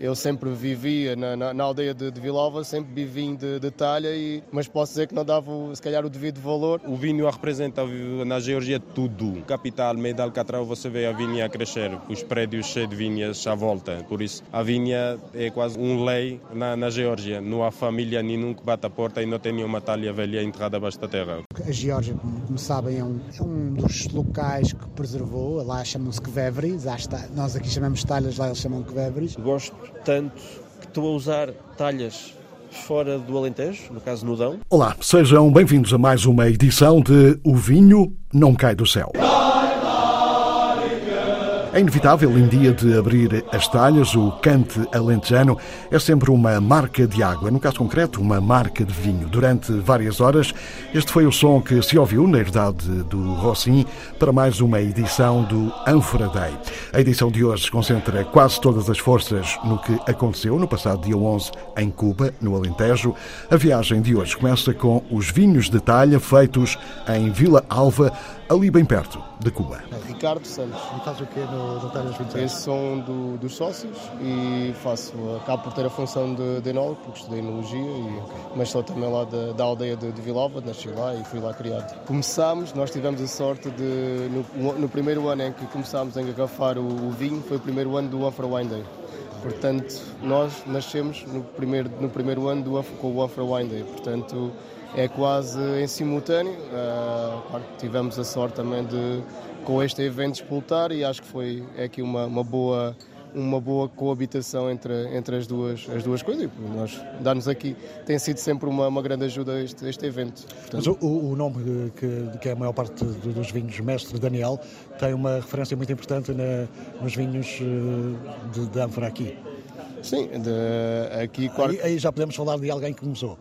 Eu sempre vivia na, na, na aldeia de, de Vilova, sempre vivi de, de talha, e, mas posso dizer que não dava se calhar o devido valor. O vinho representa na Geórgia tudo. Capital, meio de Alcatrão, você vê a vinha a crescer, os prédios cheios de vinhas à volta. Por isso, a vinha é quase um lei na, na Geórgia. Não há família nenhum que bate a porta e não tem nenhuma talha velha enterrada abaixo da terra. A Geórgia, como sabem, é um, é um dos locais que preservou. Lá chamam-se Kvevris, nós aqui chamamos talhas, lá eles chamam Kvevris. Gosto tanto que estou a usar talhas fora do Alentejo, no caso Nudão. Olá, sejam bem-vindos a mais uma edição de O Vinho Não Cai do Céu. É inevitável, em dia de abrir as talhas, o cante alentejano é sempre uma marca de água, no caso concreto, uma marca de vinho. Durante várias horas, este foi o som que se ouviu na herdade do Rossim para mais uma edição do Anfora Day. A edição de hoje concentra quase todas as forças no que aconteceu no passado dia 11 em Cuba, no Alentejo. A viagem de hoje começa com os vinhos de talha feitos em Vila Alva, ali bem perto de Cuba. Ricardo Santos. E faz o quê no, no Talhas 26? Esse são do, dos sócios e faço, acabo por ter a função de, de enólogo, porque estudei enologia, e, mas sou também lá da, da aldeia de, de Vilova, nasci lá e fui lá criado. Começámos, nós tivemos a sorte de, no, no primeiro ano em que começámos a engarrafar o, o vinho, foi o primeiro ano do Afro Wine Day. Portanto, nós nascemos no primeiro, no primeiro ano do, com o Afro Wine Day. Portanto, é quase em simultâneo. Uh, claro tivemos a sorte também de, com este evento, explotar e acho que foi é aqui uma, uma boa uma boa coabitação entre, entre as, duas, as duas coisas. E nós dar-nos aqui tem sido sempre uma, uma grande ajuda este, este evento. Portanto... Mas o, o nome que, que é a maior parte dos vinhos Mestre Daniel tem uma referência muito importante na, nos vinhos eh, de, de ânfora aqui. Sim, de, aqui... Aí, aí já podemos falar de alguém que começou.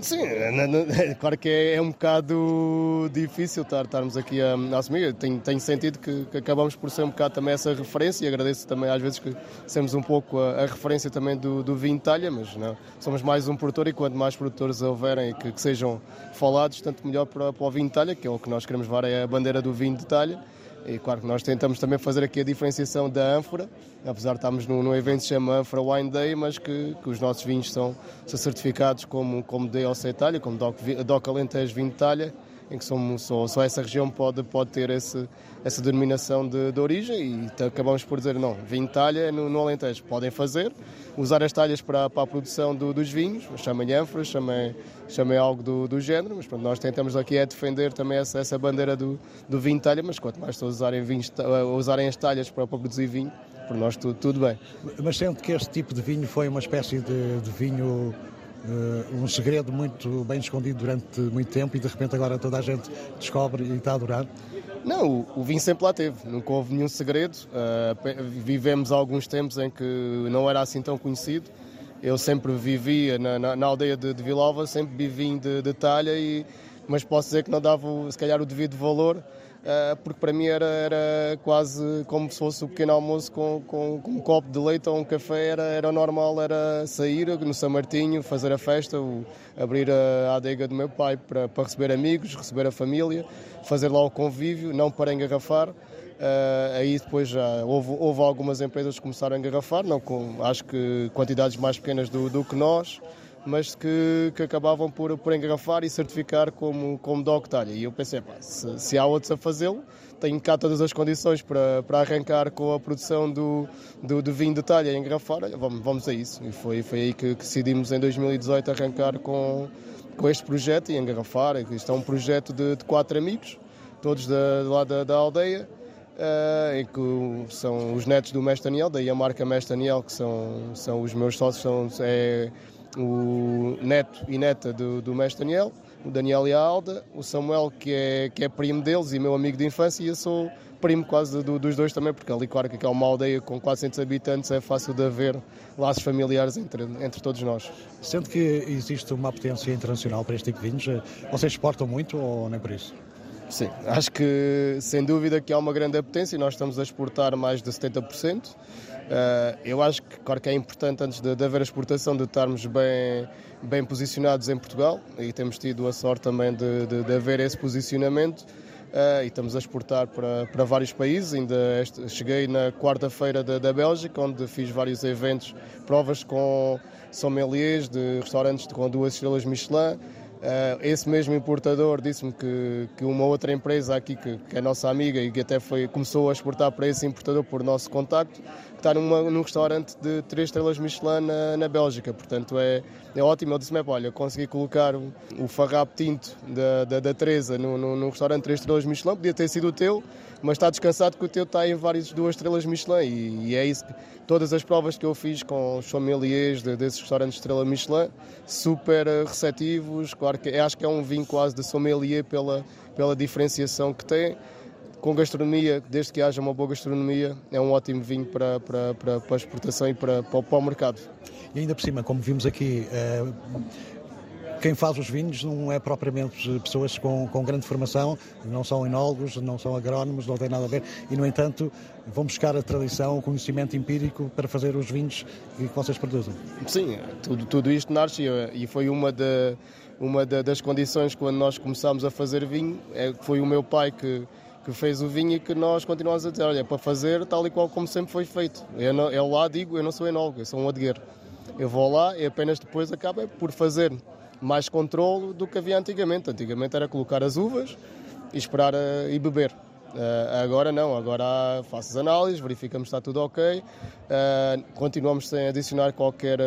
Sim, é, claro que é, é, um bocado difícil estar, estarmos aqui a, assumir. Tem, tem sentido que, que, acabamos por ser um bocado também essa referência e agradeço também às vezes que sermos um pouco a, a referência também do, do vinho talha, mas não, somos mais um produtor e quanto mais produtores houverem e que, que sejam falados, tanto melhor para, para o vinho talha, que é o que nós queremos levar, é a bandeira do vinho de talha. E claro que nós tentamos também fazer aqui a diferenciação da ânfora, apesar de estarmos num, num evento que se chama Ânfora Wine Day, mas que, que os nossos vinhos são, são certificados como, como DOC Itália, como DOC, DOC Alentejo Vinho Talha, em que só, só, só, essa região pode, pode ter esse, essa denominação de, de origem e acabamos por dizer não, vinho de talha no, no Alentejo. Podem fazer, usar as talhas para, para a produção do, dos vinhos, chamem ânforas, chamem, chamem algo do, do género, mas pronto, nós tentamos aqui é defender também essa, essa bandeira do, do vinho de talha, mas quanto mais pessoas usarem, vinhos, usarem as talhas para, para produzir vinho, por nós tudo, tudo bem. Mas sendo que este tipo de vinho foi uma espécie de, de vinho um segredo muito bem escondido durante muito tempo e de repente agora toda a gente descobre e está a adorar? Não, o, vinho sempre lá teve, nunca houve nenhum segredo. Uh, vivemos alguns tempos em que não era assim tão conhecido. Eu sempre vivia na, na, na aldeia de, de Vilova, sempre vivi de, de talha, e, mas posso dizer que não dava se calhar o devido valor eh, porque para mim era, era quase como se fosse o pequeno almoço com, com, com, um copo de leite ou um café, era, era normal, era sair no São Martinho, fazer a festa, o, abrir a adega do meu pai para, para receber amigos, receber a família, fazer lá o convívio, não para engarrafar. Uh, aí depois já houve, houve, algumas empresas que começaram a engarrafar, não com, acho que quantidades mais pequenas do, do que nós, mas que, que acabavam por, por engarrafar e certificar como, como dog talha. E eu pensei, pá, se, se há outros a fazê-lo, tenho cá todas as condições para, para arrancar com a produção do, do, do vinho de talha e engarrafar, vamos, vamos a isso. E foi, foi aí que, decidimos em 2018 arrancar com, com este projeto e engarrafar. Isto é um projeto de, de quatro amigos, todos da, lá da, da aldeia, Uh, em que são os netos do Mestre Daniel, daí a marca Mestre Daniel, que são, são os meus sócios, são, é o neto e neta do, do mestre Daniel, o Daniel e a Alda, o Samuel, que é, que é primo deles e meu amigo de infância, e eu sou primo quase do, dos dois também, porque ali, claro, que é uma aldeia com 400 habitantes, é fácil de haver laços familiares entre, entre todos nós. Sendo que existe uma potência internacional para este tipo de vinhos, vocês exportam muito ou nem por isso? Sim, acho que sem dúvida que há uma grande potência e nós estamos a exportar mais de 70%. Uh, eu acho que, claro que é importante, antes de, de, haver a exportação, de estarmos bem, bem posicionados em Portugal e temos tido a sorte também de, de, de haver esse posicionamento. Uh, e estamos a exportar para, para vários países. Ainda este, cheguei na quarta-feira da, da Bélgica, onde fiz vários eventos, provas com sommeliers de restaurantes com duas estrelas Michelin. Uh, esse mesmo importador disse-me que, que uma outra empresa aqui, que, que é nossa amiga e que até foi, começou a exportar para esse importador por nosso contacto, está numa, num restaurante de três estrelas Michelin na, na Bélgica. Portanto, é, é ótimo. Ele disse-me: olha, consegui colocar o, o farrapo tinto da, da, da Teresa no, num restaurante de três estrelas Michelin, podia ter sido o teu, mas está descansado que o teu está em várias duas estrelas Michelin. E, e é isso que todas as provas que eu fiz com os sommeliers de, desses restaurantes de estrela Michelin, super receptivos. Claro que acho que é um vinho quase de sommelier pela, pela diferenciação que tem com gastronomia, desde que haja uma boa gastronomia, é um ótimo vinho para, para, para, para a exportação e para, para, para, o mercado. E ainda por cima, como vimos aqui, eh, quem faz os vinhos não é propriamente pessoas com, com grande formação, não são enólogos, não são agrónomos, não tem nada a ver, e no entanto vão buscar a tradição, o conhecimento empírico para fazer os vinhos que vocês produzem. Sim, tudo, tudo isto nasce e foi uma, de, uma das condições quando nós começámos a fazer vinho, é, foi o meu pai que que fez o vinho e que nós continuamos a dizer, olha, para fazer tal e qual como sempre foi feito. Eu, não, eu lá digo, eu não sou enólogo, eu sou um adegueiro. Eu vou lá e apenas depois acaba por fazer mais controle do que havia antigamente. Antigamente era colocar as uvas e esperar uh, e beber. Uh, agora não, agora faço as análises, verificamos se está tudo ok. Uh, continuamos sem adicionar qualquer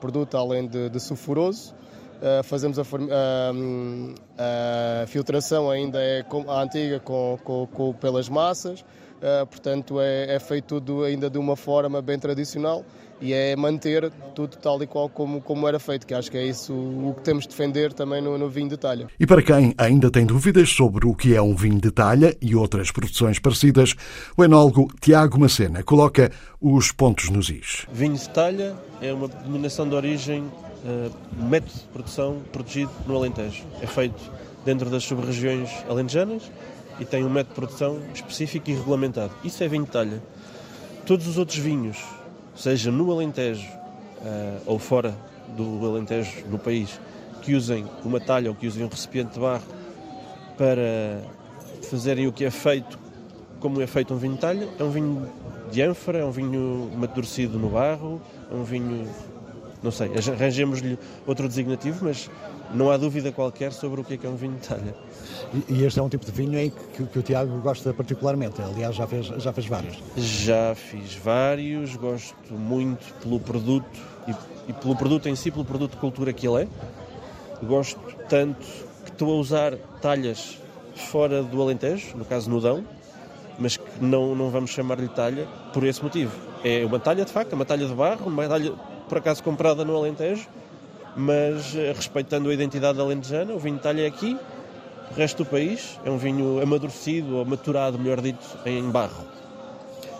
produto além de, de sulfuroso. Uh, fazemos a, uh, a, filtração ainda é a antiga com, com, com pelas massas, uh, portanto é, é, feito tudo ainda de uma forma bem tradicional e é manter tudo tal e qual como, como era feito, que acho que é isso o que temos de defender também no, no vinho de talha. E para quem ainda tem dúvidas sobre o que é um vinho de talha e outras produções parecidas, o enólogo Tiago Macena coloca os pontos nos is. Vinho de talha é uma denominação de origem uh, método de produção protegido no Alentejo. É feito dentro das sub-regiões alentejanas e tem um método de produção específico e regulamentado. Isso é vinho de talha. Todos os outros vinhos, seja no Alentejo uh, ou fora do Alentejo, no país, que usem uma talha ou que usem um recipiente de barro para fazerem o que é feito, como é feito um vinho de talha, é um vinho de ânfora, é um vinho amadurecido no barro, é um vinho não sei, arranjemos-lhe outro designativo, mas não há dúvida qualquer sobre o que é, que é um vinho de talha. E, este é um tipo de vinho em que, que, o Tiago gosta particularmente, aliás já fez, já fez vários. Já fiz vários, gosto muito pelo produto e, e pelo produto em si, pelo produto de cultura que ele é. Gosto tanto que estou a usar talhas fora do Alentejo, no caso Nudão, mas que não, não vamos chamar-lhe talha por esse motivo. É uma talha de facto, é uma talha de barro, uma talha por acaso comprada no Alentejo, mas eh, respeitando a identidade alentejana, o vinho de talha é aqui, o resto do país é um vinho amadurecido ou maturado, melhor dito, em barro.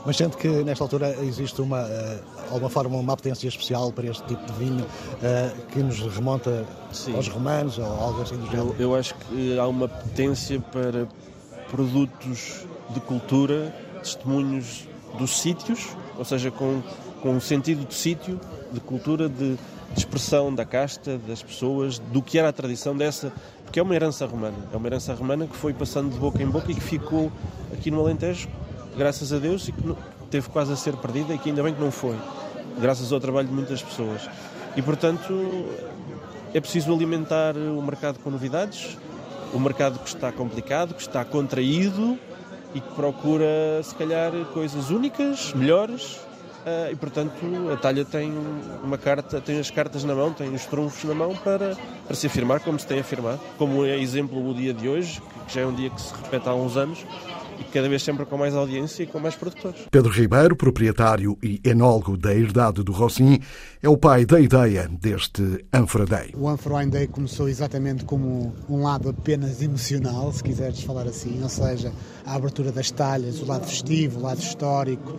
Mas sente que nesta altura existe uma, eh, alguma forma, uma apetência especial para este tipo de vinho uh, que nos remonta Sim. aos romanos ou algo assim do género? Eu, eu acho que há uma apetência para produtos de cultura, testemunhos dos sítios, ou seja, com, com um sentido de sítio de cultura, de, de expressão da casta, das pessoas, do que era a tradição dessa, porque é uma herança romana, é uma herança romana que foi passando de boca em boca e que ficou aqui no Alentejo, graças a Deus, e que teve quase a ser perdida e que ainda bem que não foi, graças ao trabalho de muitas pessoas. E portanto é preciso alimentar o mercado com novidades, o mercado que está complicado, que está contraído e que procura, se calhar, coisas únicas, melhores e portanto a talha tem uma carta, tem as cartas na mão, tem os trunfos na mão para, para se afirmar como se tem afirmado, como é exemplo o dia de hoje, que já é um dia que se repete há uns anos e cada vez sempre com mais audiência e com mais produtores. Pedro Ribeiro, proprietário e enólogo da Herdade do Rossim, é o pai da ideia deste Anfra Day. O Anfra Wine Day começou exatamente como um lado apenas emocional, se quiseres falar assim, ou seja, a abertura das talhas, o lado festivo, o lado histórico,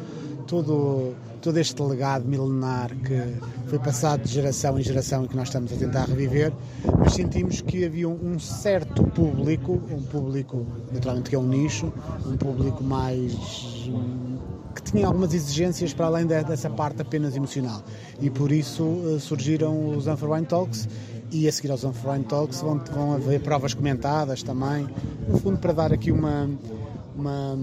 todo todo este legado milenar que foi passado de geração em geração e que nós estamos a tentar reviver, mas sentimos que havia um certo público, um público naturalmente que é um nicho, um público mais que tinha algumas exigências para além dessa parte apenas emocional. E por isso eh, surgiram os Wine Talks e a seguir aos On-Foreign Talks vão, vão haver provas comentadas também, no fundo para dar aqui uma, uma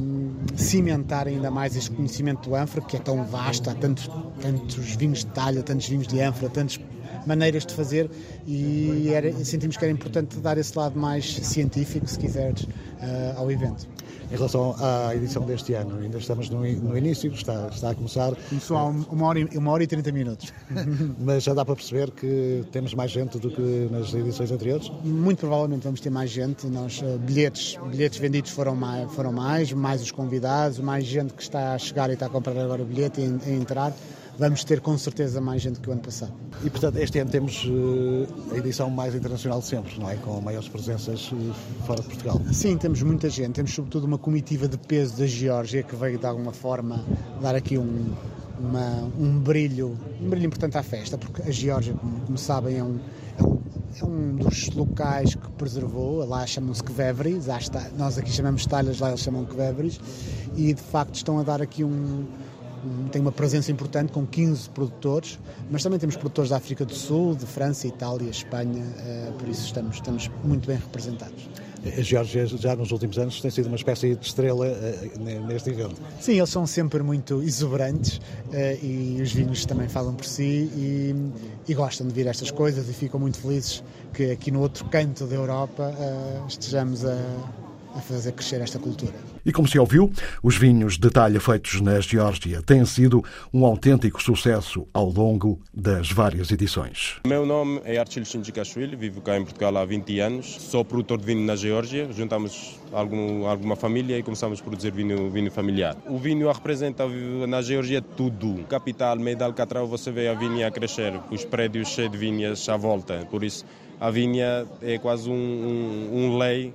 cimentar ainda mais este conhecimento do ânfora, que é tão vasto, há tantos, tantos vinhos de talha, tantos vinhos de ânfora, tantas maneiras de fazer e era, sentimos que era importante dar esse lado mais científico, se quiseres, uh, ao evento. Em relação à edição deste ano, ainda estamos no, no início, está, está a começar. Começou há uma hora, e, uma hora e 30 minutos. Mas já dá para perceber que temos mais gente do que nas edições anteriores? Muito provavelmente vamos ter mais gente. Nós, uh, bilhetes, bilhetes vendidos foram mais, foram mais, mais os convidados, mais gente que está a chegar e está a comprar agora o bilhete e a entrar vamos ter com certeza mais gente que o ano passado. E portanto, este ano temos uh, a edição mais internacional de sempre, não é? Com maiores presenças uh, fora de Portugal. Sim, temos muita gente. Temos sobretudo uma comitiva de peso da Geórgia que veio de alguma forma dar aqui um, uma, um brilho, um brilho importante à festa, porque a Geórgia, como, como sabem, é um, é um, é um dos locais que preservou, lá chamam-se Kvevris, nós aqui chamamos talhas, lá eles chamam Kvevris, e de facto estão a dar aqui um tem uma presença importante com 15 produtores, mas também temos produtores da África do Sul, de França, Itália, Espanha, eh, por isso estamos, estamos muito bem representados. A Geórgia já nos últimos anos tem sido uma espécie de estrela eh, neste evento. Sim, eles são sempre muito exuberantes eh, e os vinhos também falam por si e, e gostam de vir estas coisas e ficam muito felizes que aqui no outro canto da Europa estejamos a a fazer crescer esta cultura. E como se ouviu, os vinhos de talha feitos na Geórgia têm sido um autêntico sucesso ao longo das várias edições. Meu nome é Archil Shinjikashvili, vivo cá em Portugal há 20 anos, sou produtor de vinho na Geórgia, juntamos algum, alguma família e começamos a produzir vinho, vinho familiar. O vinho representa na Geórgia tudo. Capital, meio de Alcatrão, você vê a vinha a crescer, os prédios cheios de vinhas à volta, por isso a vinha é quase um, um, um lei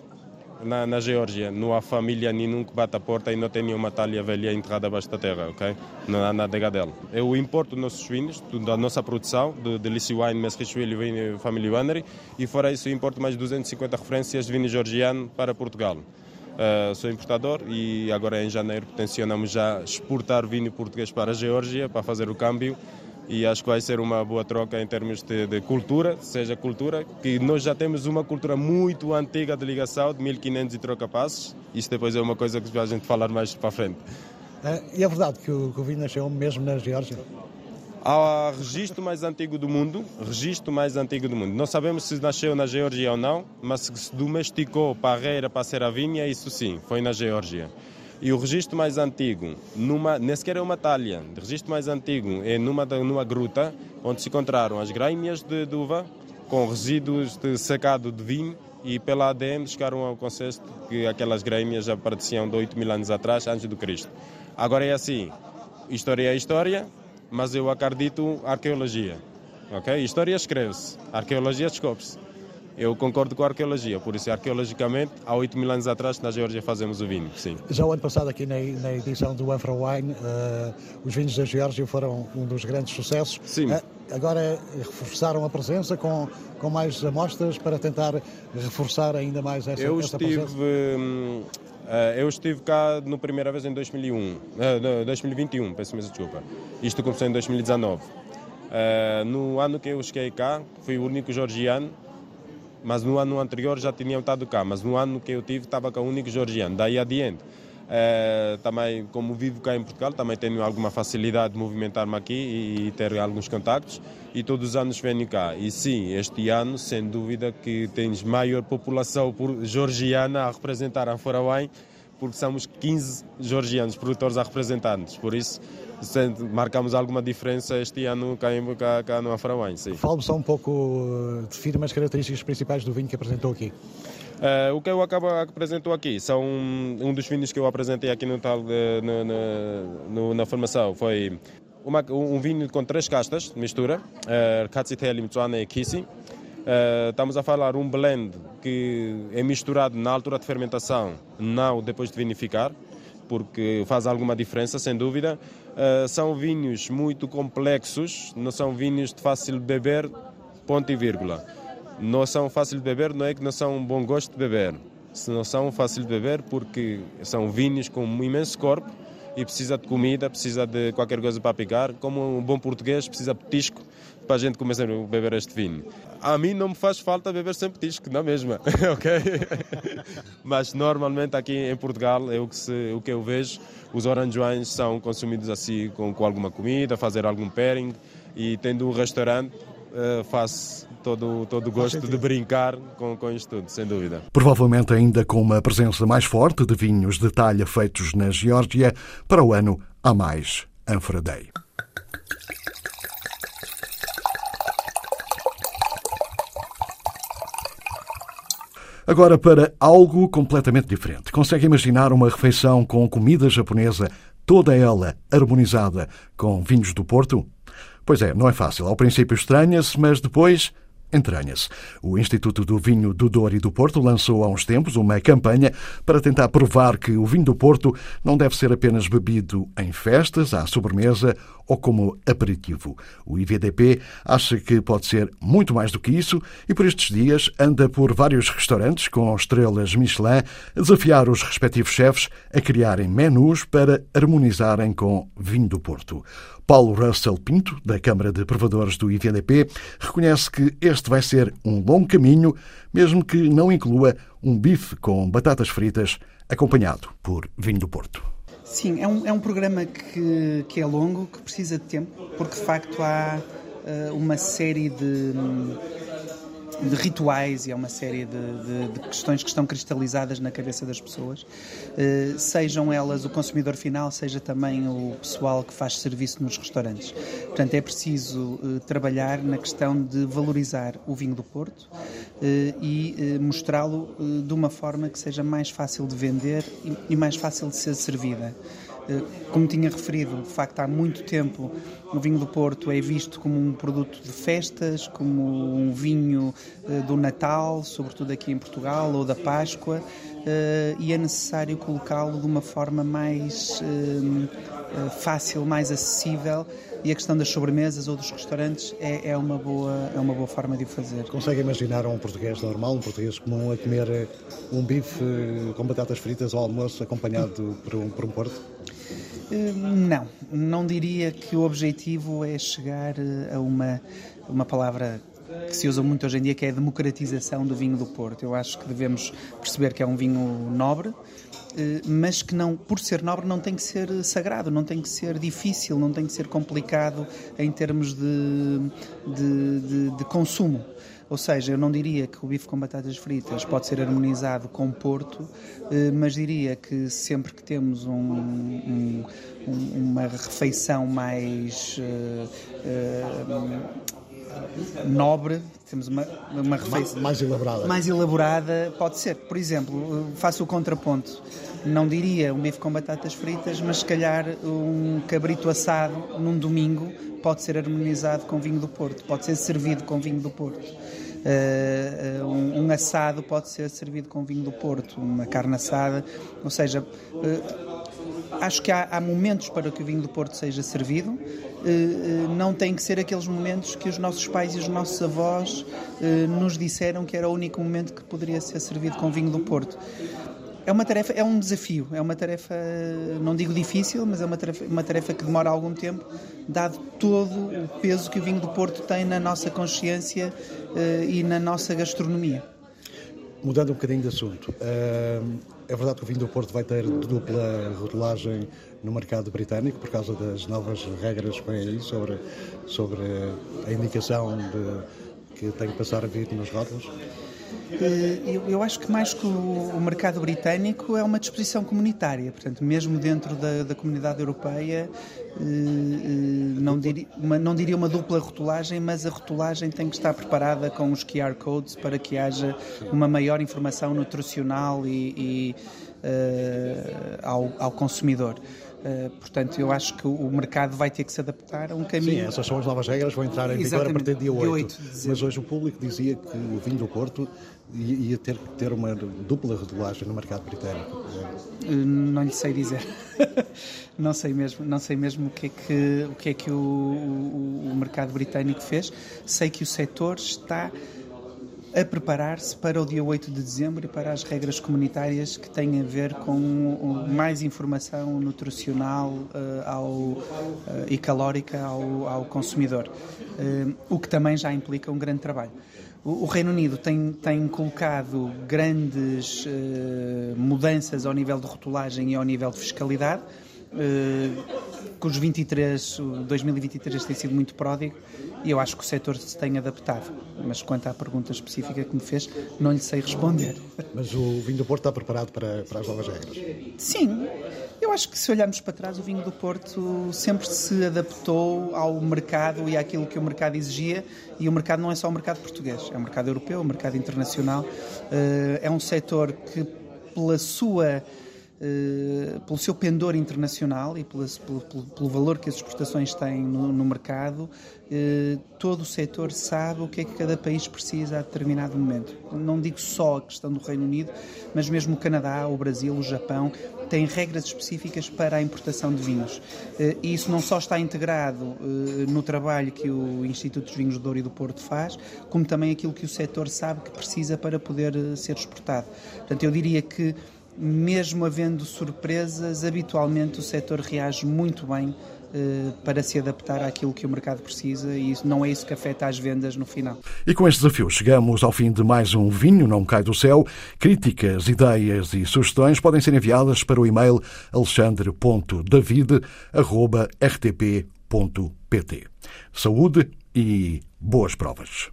na, na Geórgia não há família nenhuma que bate a porta e não tem nenhuma talha velha enterrada abaixo da terra, ok? Não há nada dela. Eu importo nossos vinhos, da nossa produção, de, de Lissi Wine, Mesrichville e Family Winery, e fora isso importo mais 250 referências de vinho georgiano para Portugal. Uh, sou importador e agora em janeiro tencionamos já exportar vinho português para a Geórgia para fazer o câmbio e acho que vai ser uma boa troca em termos de, de, cultura, seja cultura, que nós já temos uma cultura muito antiga de ligação, de 1500 e troca passos. Isso depois é uma coisa que a gente falar mais para frente. É, e é verdade que o, que o vinho nasceu mesmo na Geórgia? Há registro mais antigo do mundo, registro mais antigo do mundo. Não sabemos se nasceu na Geórgia ou não, mas se domesticou parreira para ser a vinha, isso sim, foi na Geórgia. E o registro mais antigo, numa, nem sequer é uma talha, o registro mais antigo é numa, numa gruta onde se encontraram as graimas de, de uva com resíduos de secado de vinho e pela ADN chegaram ao conceito que aquelas graimas já pareciam de 8 mil anos atrás, antes do Cristo. Agora é assim, história é história, mas eu acredito arqueologia. Ok? História escreve-se, arqueologia descobre-se. Eu concordo com a arqueologia, por isso, arqueologicamente, há 8 mil anos atrás, na Geórgia, fazemos o vinho, sim. Já o ano passado, aqui na, na edição do Anfra Wine, uh, os vinhos da Geórgia foram um dos grandes sucessos. Sim. Uh, agora reforçaram a presença com, com mais amostras para tentar reforçar ainda mais essa, eu essa estive, presença? Hum, uh, eu estive cá na primeira vez em 2001, 2021, peço imensa desculpa. Isto começou em 2019. no ano que eu cheguei cá, fui o único georgiano mas no ano anterior já tinham estado cá, mas no ano que eu tive estava cá o único georgiano, daí adiante. É, também, como vivo cá em Portugal, também tenho alguma facilidade de movimentar-me aqui e, e, ter alguns contactos e todos os anos venho cá. E sim, este ano, sem dúvida, que tens maior população georgiana a representar a Foraway, porque somos 15 georgianos produtores a representar-nos. Por isso, marcamos alguma diferença este ano cá, em, cá, cá no Afrawan. Fale-me só um pouco, eh, define as características principais do vinho que apresentou aqui. Uh, o que eu acabo apresentou aqui são um dos vinhos que eu apresentei aqui no tal de, no, no, na formação foi uma, um vinho com três castas mistura, uh, Katsiteli, Mitsuana e Kisi. Uh, estamos a falar um blend que é misturado na altura de fermentação, não depois de vinificar porque faz alguma diferença, sem dúvida. Uh, são vinhos muito complexos, não são vinhos de fácil beber, ponto e vírgula. Não são fácil de beber, não é que não são um bom gosto de beber. Se não são fácil de beber porque são vinhos com um imenso corpo, e precisa de comida, precisa de qualquer coisa para picar. Como um bom português, precisa de petisco para a gente começar a beber este vinho. A mim não me faz falta beber sempre petisco, não é mesmo? ok? Mas normalmente aqui em Portugal, é o que, se, o que eu vejo, os orange wines são consumidos assim com, com alguma comida, fazer algum pairing e tendo um restaurante uh, faz todo, todo o gosto de brincar com, com isto tudo, sem dúvida. Provavelmente ainda com uma presença mais forte de vinhos de talha feitos na Geórgia, para o ano há mais Anfra Day. Agora para algo completamente diferente. Consegue imaginar uma refeição com comida japonesa, toda ela harmonizada com vinhos do Porto? Pois é, não é fácil. Ao princípio estranha-se, mas depois entranha-se. O Instituto do Vinho do Douro e do Porto lançou há uns tempos uma campanha para tentar provar que o vinho do Porto não deve ser apenas bebido em festas, à sobremesa ou como aperitivo. O IVDP acha que pode ser muito mais do que isso e por estes dias anda por vários restaurantes com estrelas Michelin a desafiar os respectivos chefes a criarem menus para harmonizarem com vinho do Porto. Paulo Russell Pinto, da Câmara de Provadores do IVDP, reconhece que este vai ser um longo caminho, mesmo que não inclua um bife com batatas fritas acompanhado por vinho do Porto. Sim, é um, é um programa que, que é longo, que precisa de tempo, porque de facto há uh, uma série de de rituais e é uma série de, de, de, questões que estão cristalizadas na cabeça das pessoas, eh, sejam elas o consumidor final, seja também o pessoal que faz serviço nos restaurantes. Portanto, é preciso eh, trabalhar na questão de valorizar o vinho do Porto eh, e mostrá-lo de uma forma que seja mais fácil de vender e mais fácil de ser servida. Eh, como tinha referido, de facto, há muito tempo o vinho do Porto é visto como um produto de festas, como um vinho eh, do Natal, sobretudo aqui em Portugal, ou da Páscoa, eh, e é necessário colocá-lo de uma forma mais fácil, mais acessível e a questão das sobremesas ou dos restaurantes é, é, uma, boa, é uma boa forma de o fazer. Consegue imaginar um português normal, um português comum, a comer um bife com batatas fritas ao almoço acompanhado por um, por um porto? Eh, não, não diria que o objetivo é chegar eh, a uma, uma palavra que se usa muito hoje em dia, que é a democratização do vinho do Porto. Eu acho que devemos perceber que é um vinho nobre, eh, mas que não, por ser nobre, não tem que ser sagrado, não tem que ser difícil, não tem que ser complicado em termos de, de, de, de consumo. Ou seja, eu não diria que o bife com batatas fritas pode ser harmonizado com Porto, eh, mas diria que sempre que temos um, um, uma refeição mais uh, uh, nobre, temos uma, uma refeição mais elaborada. mais elaborada, pode ser. Por exemplo, faço o contraponto não diria um bife com batatas fritas, mas se calhar um cabrito assado num domingo pode ser harmonizado com vinho do Porto, pode ser servido com vinho do Porto. Uh, um, um, assado pode ser servido com vinho do Porto, uma carne assada, ou seja, uh, acho que há, há, momentos para que o vinho do Porto seja servido, uh, não tem que ser aqueles momentos que os nossos pais e os nossos avós nos disseram que era o único momento que poderia ser servido com vinho do Porto. É uma tarefa, é um desafio, é uma tarefa, não digo difícil, mas é uma tarefa, uma tarefa que demora algum tempo, dado todo o peso que o vinho do Porto tem na nossa consciência uh, e na nossa gastronomia. Mudando um bocadinho de assunto, uh, é verdade que o vinho do Porto vai ter dupla rotulagem no mercado britânico por causa das novas regras que vêm aí sobre, sobre a indicação de, que tem que passar a vir nos rótulos? Eh, eu, acho que mais que o, mercado britânico é uma disposição comunitária, portanto, mesmo dentro da, da comunidade europeia, eh, eh, não diria, uma, não diria uma dupla rotulagem, mas a rotulagem tem que estar preparada com os QR codes para que haja uma maior informação nutricional e, e uh, ao, ao consumidor. Uh, portanto, eu acho que o mercado vai ter que se adaptar a um caminho. Sim, essas são as novas regras, vão entrar em vigor a partir do dia 8. 8 Mas hoje o público dizia que o vinho do Porto ia ter que ter uma dupla regulagem no mercado britânico. Uh, não lhe sei dizer. não sei mesmo, não sei mesmo o que é que o, que é que o, o, o mercado britânico fez. Sei que o setor está a preparar-se para o dia 8 de dezembro e para as regras comunitárias que têm a ver com mais informação nutricional uh, ao, uh, e calórica ao, ao consumidor, uh, o que também já implica um grande trabalho. O, o Reino Unido tem, tem colocado grandes mudanças ao nível de rotulagem e ao nível de fiscalidade que os 23, 2023 tem sido muito pródigo e eu acho que o setor se tem adaptado. Mas quanto à pergunta específica que me fez, não lhe sei responder. Mas o vinho do Porto está preparado para, para as novas regras? Sim. Eu acho que se olharmos para trás, o vinho do Porto sempre se adaptou ao mercado e àquilo que o mercado exigia. E o mercado não é só o mercado português, é o mercado europeu, o mercado internacional. Eh, é um setor que, pela sua eh, pelo seu pendor internacional e pelo, pelo, pelo, valor que as exportações têm no, no mercado, eh, todo o setor sabe o que é que cada país precisa a determinado momento. Não digo só a questão do Reino Unido, mas mesmo o Canadá, o Brasil, o Japão têm regras específicas para a importação de vinhos. Eh, e isso não só está integrado no trabalho que o Instituto dos Vinhos do Douro e do Porto faz, como também aquilo que o setor sabe que precisa para poder ser exportado. Portanto, eu diria que mesmo havendo surpresas, habitualmente o setor reage muito bem eh, para se adaptar àquilo que o mercado precisa e não é isso que afeta as vendas no final. E com este desafio chegamos ao fim de mais um Vinho Não Cai do Céu. Críticas, ideias e sugestões podem ser enviadas para o e-mail alexandre.david.rtp.pt. Saúde e boas provas.